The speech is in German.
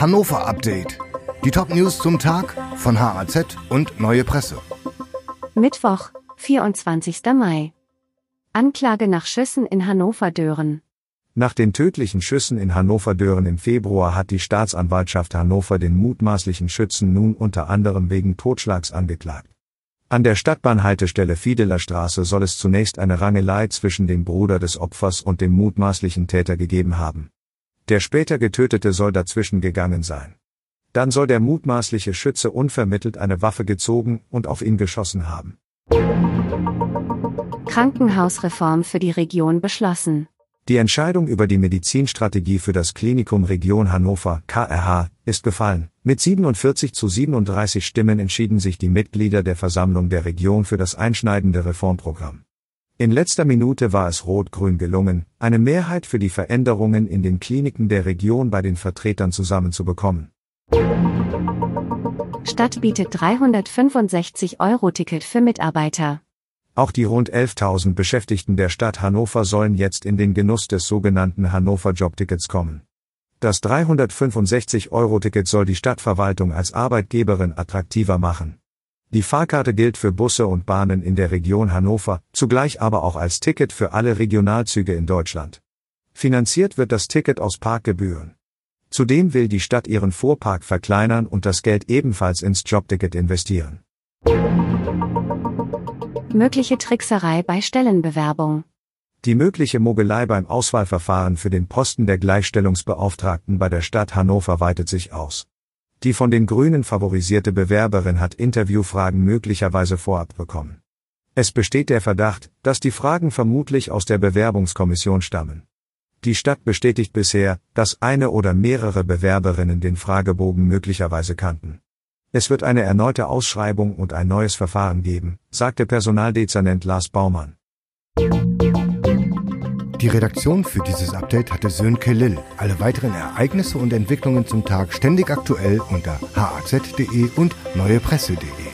Hannover Update. Die Top-News zum Tag von HAZ und Neue Presse. Mittwoch, 24. Mai. Anklage nach Schüssen in Hannover-Dören. Nach den tödlichen Schüssen in Hannover-Dören im Februar hat die Staatsanwaltschaft Hannover den mutmaßlichen Schützen nun unter anderem wegen Totschlags angeklagt. An der Stadtbahnhaltestelle Fiedeler Straße soll es zunächst eine Rangelei zwischen dem Bruder des Opfers und dem mutmaßlichen Täter gegeben haben. Der später Getötete soll dazwischen gegangen sein. Dann soll der mutmaßliche Schütze unvermittelt eine Waffe gezogen und auf ihn geschossen haben. Krankenhausreform für die Region beschlossen. Die Entscheidung über die Medizinstrategie für das Klinikum Region Hannover KRH ist gefallen. Mit 47 zu 37 Stimmen entschieden sich die Mitglieder der Versammlung der Region für das einschneidende Reformprogramm. In letzter Minute war es Rot-Grün gelungen, eine Mehrheit für die Veränderungen in den Kliniken der Region bei den Vertretern zusammenzubekommen. Stadt bietet 365 Euro Ticket für Mitarbeiter. Auch die rund 11.000 Beschäftigten der Stadt Hannover sollen jetzt in den Genuss des sogenannten Hannover Jobtickets kommen. Das 365-Euro-Ticket soll die Stadtverwaltung als Arbeitgeberin attraktiver machen. Die Fahrkarte gilt für Busse und Bahnen in der Region Hannover, zugleich aber auch als Ticket für alle Regionalzüge in Deutschland. Finanziert wird das Ticket aus Parkgebühren. Zudem will die Stadt ihren Fuhrpark verkleinern und das Geld ebenfalls ins Jobticket investieren. Mögliche Trickserei bei Stellenbewerbung. Die mögliche Mogelei beim Auswahlverfahren für den Posten der Gleichstellungsbeauftragten bei der Stadt Hannover weitet sich aus. Die von den Grünen favorisierte Bewerberin hat Interviewfragen möglicherweise vorab bekommen. Es besteht der Verdacht, dass die Fragen vermutlich aus der Bewerbungskommission stammen. Die Stadt bestätigt bisher, dass eine oder mehrere Bewerberinnen den Fragebogen möglicherweise kannten. Es wird eine erneute Ausschreibung und ein neues Verfahren geben, sagte Personaldezernent Lars Baumann. Die Redaktion für dieses Update hatte Sönke Lill. Alle weiteren Ereignisse und Entwicklungen zum Tag ständig aktuell unter haz.de und neuepresse.de.